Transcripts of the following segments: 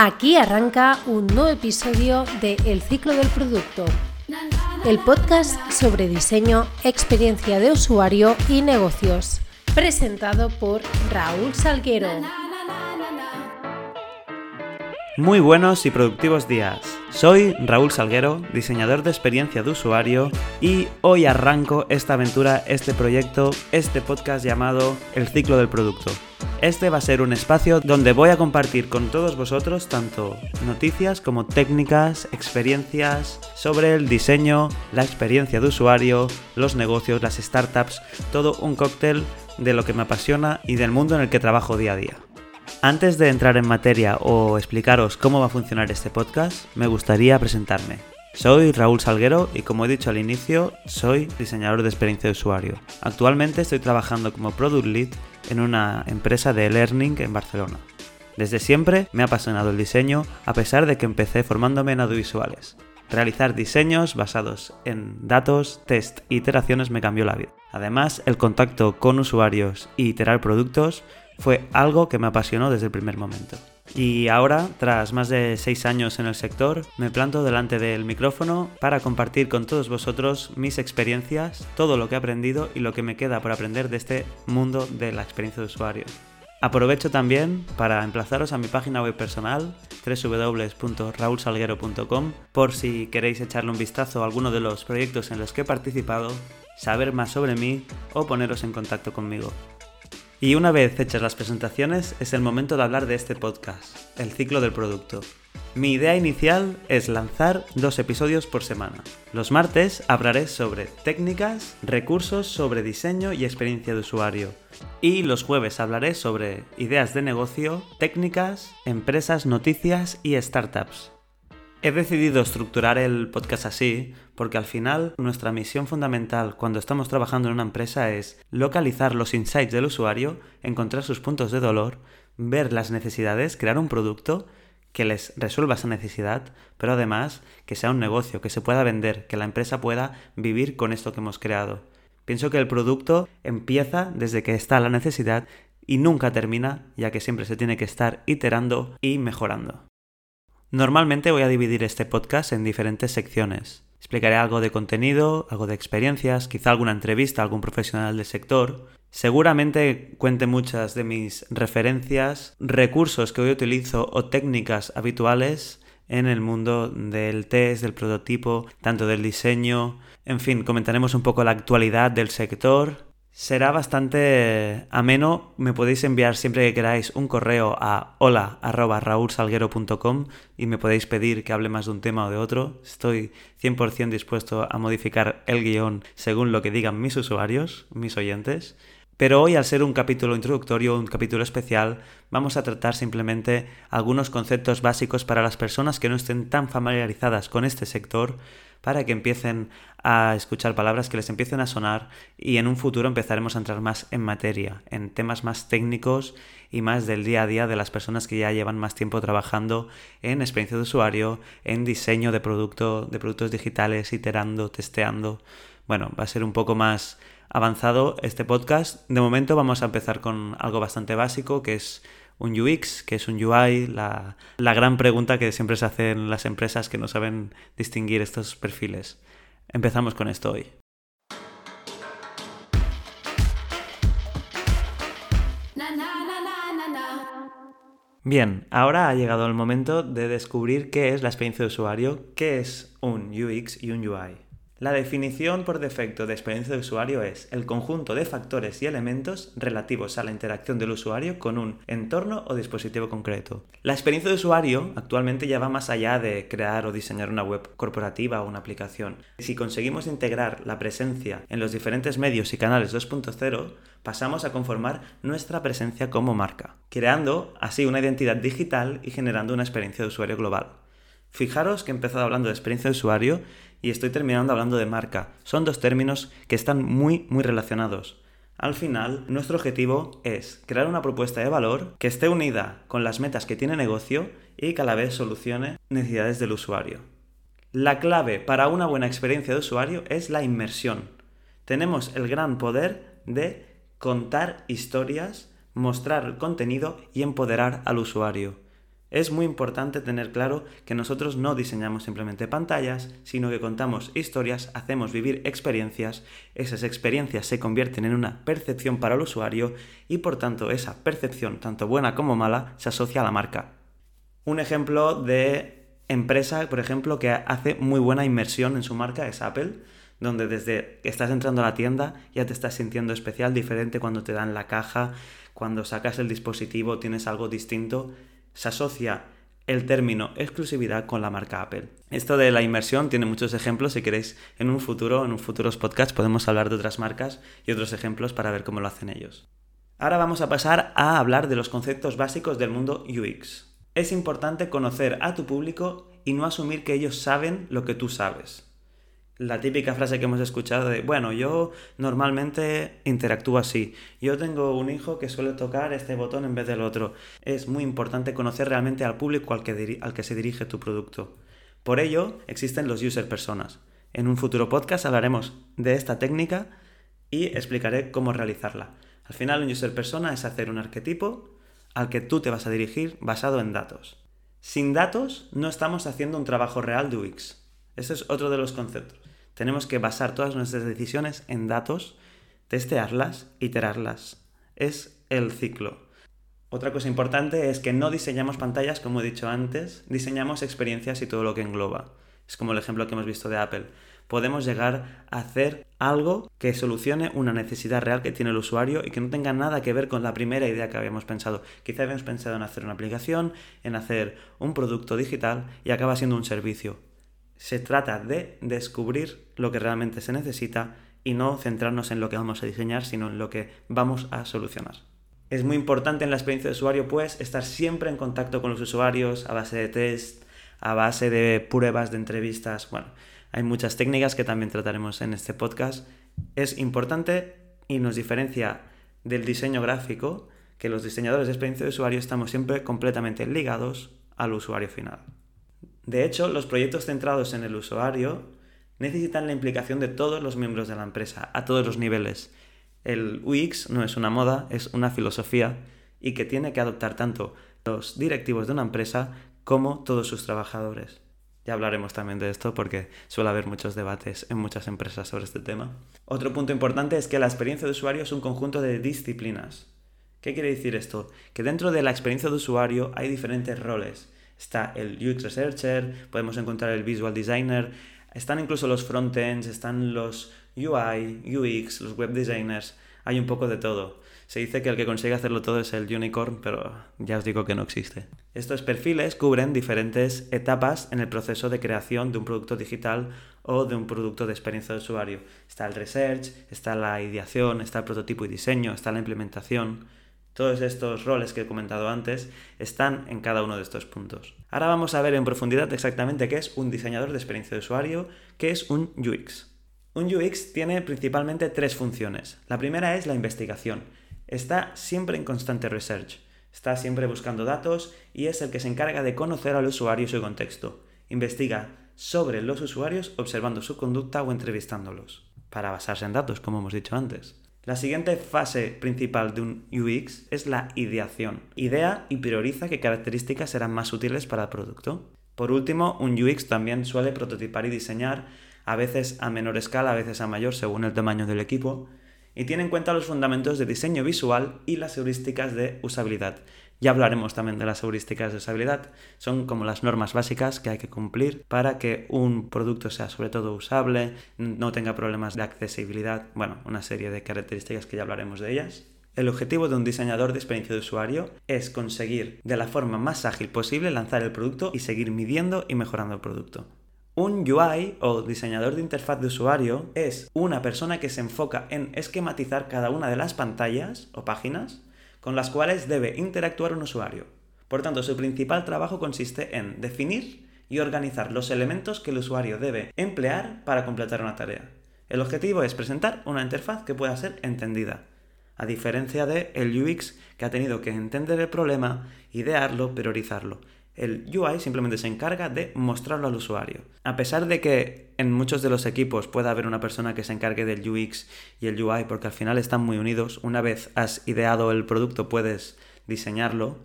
Aquí arranca un nuevo episodio de El ciclo del producto, el podcast sobre diseño, experiencia de usuario y negocios, presentado por Raúl Salguero. Muy buenos y productivos días. Soy Raúl Salguero, diseñador de experiencia de usuario, y hoy arranco esta aventura, este proyecto, este podcast llamado El ciclo del producto. Este va a ser un espacio donde voy a compartir con todos vosotros tanto noticias como técnicas, experiencias sobre el diseño, la experiencia de usuario, los negocios, las startups, todo un cóctel de lo que me apasiona y del mundo en el que trabajo día a día. Antes de entrar en materia o explicaros cómo va a funcionar este podcast, me gustaría presentarme. Soy Raúl Salguero y como he dicho al inicio, soy diseñador de experiencia de usuario. Actualmente estoy trabajando como Product Lead en una empresa de learning en Barcelona. Desde siempre me ha apasionado el diseño a pesar de que empecé formándome en audiovisuales. Realizar diseños basados en datos, test e iteraciones me cambió la vida. Además, el contacto con usuarios y iterar productos fue algo que me apasionó desde el primer momento. Y ahora, tras más de 6 años en el sector, me planto delante del micrófono para compartir con todos vosotros mis experiencias, todo lo que he aprendido y lo que me queda por aprender de este mundo de la experiencia de usuario. Aprovecho también para emplazaros a mi página web personal www.raulsalguero.com por si queréis echarle un vistazo a alguno de los proyectos en los que he participado, saber más sobre mí o poneros en contacto conmigo. Y una vez hechas las presentaciones, es el momento de hablar de este podcast, el ciclo del producto. Mi idea inicial es lanzar dos episodios por semana. Los martes hablaré sobre técnicas, recursos sobre diseño y experiencia de usuario. Y los jueves hablaré sobre ideas de negocio, técnicas, empresas, noticias y startups. He decidido estructurar el podcast así porque al final nuestra misión fundamental cuando estamos trabajando en una empresa es localizar los insights del usuario, encontrar sus puntos de dolor, ver las necesidades, crear un producto que les resuelva esa necesidad, pero además que sea un negocio, que se pueda vender, que la empresa pueda vivir con esto que hemos creado. Pienso que el producto empieza desde que está la necesidad y nunca termina, ya que siempre se tiene que estar iterando y mejorando. Normalmente voy a dividir este podcast en diferentes secciones. Explicaré algo de contenido, algo de experiencias, quizá alguna entrevista a algún profesional del sector. Seguramente cuente muchas de mis referencias, recursos que hoy utilizo o técnicas habituales en el mundo del test, del prototipo, tanto del diseño. En fin, comentaremos un poco la actualidad del sector Será bastante ameno. Me podéis enviar siempre que queráis un correo a hola.raulsalguero.com y me podéis pedir que hable más de un tema o de otro. Estoy 100% dispuesto a modificar el guion según lo que digan mis usuarios, mis oyentes. Pero hoy, al ser un capítulo introductorio, un capítulo especial, vamos a tratar simplemente algunos conceptos básicos para las personas que no estén tan familiarizadas con este sector para que empiecen a escuchar palabras que les empiecen a sonar y en un futuro empezaremos a entrar más en materia, en temas más técnicos y más del día a día de las personas que ya llevan más tiempo trabajando en experiencia de usuario, en diseño de producto, de productos digitales, iterando, testeando. Bueno, va a ser un poco más avanzado este podcast. De momento vamos a empezar con algo bastante básico que es un UX, que es un UI, la, la gran pregunta que siempre se hacen las empresas que no saben distinguir estos perfiles. Empezamos con esto hoy. Bien, ahora ha llegado el momento de descubrir qué es la experiencia de usuario, qué es un UX y un UI. La definición por defecto de experiencia de usuario es el conjunto de factores y elementos relativos a la interacción del usuario con un entorno o dispositivo concreto. La experiencia de usuario actualmente ya va más allá de crear o diseñar una web corporativa o una aplicación. Si conseguimos integrar la presencia en los diferentes medios y canales 2.0, pasamos a conformar nuestra presencia como marca, creando así una identidad digital y generando una experiencia de usuario global. Fijaros que he empezado hablando de experiencia de usuario y estoy terminando hablando de marca. Son dos términos que están muy, muy relacionados. Al final, nuestro objetivo es crear una propuesta de valor que esté unida con las metas que tiene negocio y que a la vez solucione necesidades del usuario. La clave para una buena experiencia de usuario es la inmersión. Tenemos el gran poder de contar historias, mostrar contenido y empoderar al usuario. Es muy importante tener claro que nosotros no diseñamos simplemente pantallas, sino que contamos historias, hacemos vivir experiencias, esas experiencias se convierten en una percepción para el usuario y por tanto esa percepción, tanto buena como mala, se asocia a la marca. Un ejemplo de empresa, por ejemplo, que hace muy buena inmersión en su marca es Apple, donde desde que estás entrando a la tienda ya te estás sintiendo especial, diferente cuando te dan la caja, cuando sacas el dispositivo tienes algo distinto se asocia el término exclusividad con la marca Apple. Esto de la inmersión tiene muchos ejemplos. Si queréis, en un futuro, en un futuros podcast, podemos hablar de otras marcas y otros ejemplos para ver cómo lo hacen ellos. Ahora vamos a pasar a hablar de los conceptos básicos del mundo UX. Es importante conocer a tu público y no asumir que ellos saben lo que tú sabes la típica frase que hemos escuchado de, bueno, yo normalmente interactúo así, yo tengo un hijo que suele tocar este botón en vez del otro. Es muy importante conocer realmente al público al que, al que se dirige tu producto. Por ello, existen los user personas. En un futuro podcast hablaremos de esta técnica y explicaré cómo realizarla. Al final, un user persona es hacer un arquetipo al que tú te vas a dirigir basado en datos. Sin datos no estamos haciendo un trabajo real de UX. Ese es otro de los conceptos. Tenemos que basar todas nuestras decisiones en datos, testearlas, iterarlas. Es el ciclo. Otra cosa importante es que no diseñamos pantallas, como he dicho antes, diseñamos experiencias y todo lo que engloba. Es como el ejemplo que hemos visto de Apple. Podemos llegar a hacer algo que solucione una necesidad real que tiene el usuario y que no tenga nada que ver con la primera idea que habíamos pensado. Quizá habíamos pensado en hacer una aplicación, en hacer un producto digital y acaba siendo un servicio se trata de descubrir lo que realmente se necesita y no centrarnos en lo que vamos a diseñar, sino en lo que vamos a solucionar. Es muy importante en la experiencia de usuario, pues, estar siempre en contacto con los usuarios a base de test, a base de pruebas, de entrevistas. Bueno, hay muchas técnicas que también trataremos en este podcast. Es importante y nos diferencia del diseño gráfico que los diseñadores de experiencia de usuario estamos siempre completamente ligados al usuario final. De hecho, los proyectos centrados en el usuario necesitan la implicación de todos los miembros de la empresa, a todos los niveles. El UX no es una moda, es una filosofía y que tiene que adoptar tanto los directivos de una empresa como todos sus trabajadores. Ya hablaremos también de esto porque suele haber muchos debates en muchas empresas sobre este tema. Otro punto importante es que la experiencia de usuario es un conjunto de disciplinas. ¿Qué quiere decir esto? Que dentro de la experiencia de usuario hay diferentes roles está el UX Researcher, podemos encontrar el Visual Designer, están incluso los frontends, están los UI, UX, los web designers, hay un poco de todo. Se dice que el que consigue hacerlo todo es el unicorn, pero ya os digo que no existe. Estos perfiles cubren diferentes etapas en el proceso de creación de un producto digital o de un producto de experiencia de usuario. Está el research, está la ideación, está el prototipo y diseño, está la implementación. Todos estos roles que he comentado antes están en cada uno de estos puntos. Ahora vamos a ver en profundidad exactamente qué es un diseñador de experiencia de usuario, qué es un UX. Un UX tiene principalmente tres funciones. La primera es la investigación. Está siempre en constante research. Está siempre buscando datos y es el que se encarga de conocer al usuario y su contexto. Investiga sobre los usuarios observando su conducta o entrevistándolos, para basarse en datos, como hemos dicho antes. La siguiente fase principal de un UX es la ideación. Idea y prioriza qué características serán más útiles para el producto. Por último, un UX también suele prototipar y diseñar, a veces a menor escala, a veces a mayor, según el tamaño del equipo, y tiene en cuenta los fundamentos de diseño visual y las heurísticas de usabilidad. Ya hablaremos también de las heurísticas de usabilidad. Son como las normas básicas que hay que cumplir para que un producto sea sobre todo usable, no tenga problemas de accesibilidad, bueno, una serie de características que ya hablaremos de ellas. El objetivo de un diseñador de experiencia de usuario es conseguir de la forma más ágil posible lanzar el producto y seguir midiendo y mejorando el producto. Un UI o diseñador de interfaz de usuario es una persona que se enfoca en esquematizar cada una de las pantallas o páginas con las cuales debe interactuar un usuario. Por tanto, su principal trabajo consiste en definir y organizar los elementos que el usuario debe emplear para completar una tarea. El objetivo es presentar una interfaz que pueda ser entendida, a diferencia de el UX que ha tenido que entender el problema, idearlo, priorizarlo el UI simplemente se encarga de mostrarlo al usuario. A pesar de que en muchos de los equipos pueda haber una persona que se encargue del UX y el UI, porque al final están muy unidos, una vez has ideado el producto puedes diseñarlo,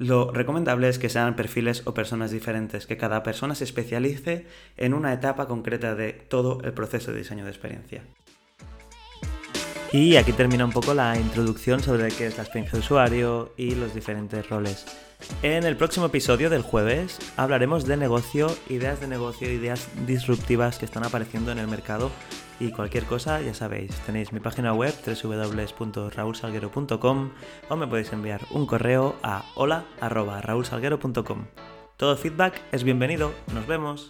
Lo recomendable es que sean perfiles o personas diferentes, que cada persona se especialice en una etapa concreta de todo el proceso de diseño de experiencia. Y aquí termina un poco la introducción sobre qué es la experiencia de usuario y los diferentes roles. En el próximo episodio del jueves hablaremos de negocio, ideas de negocio, ideas disruptivas que están apareciendo en el mercado y cualquier cosa, ya sabéis, tenéis mi página web www.raulsalguero.com o me podéis enviar un correo a hola.raulsalguero.com. Todo feedback es bienvenido. Nos vemos.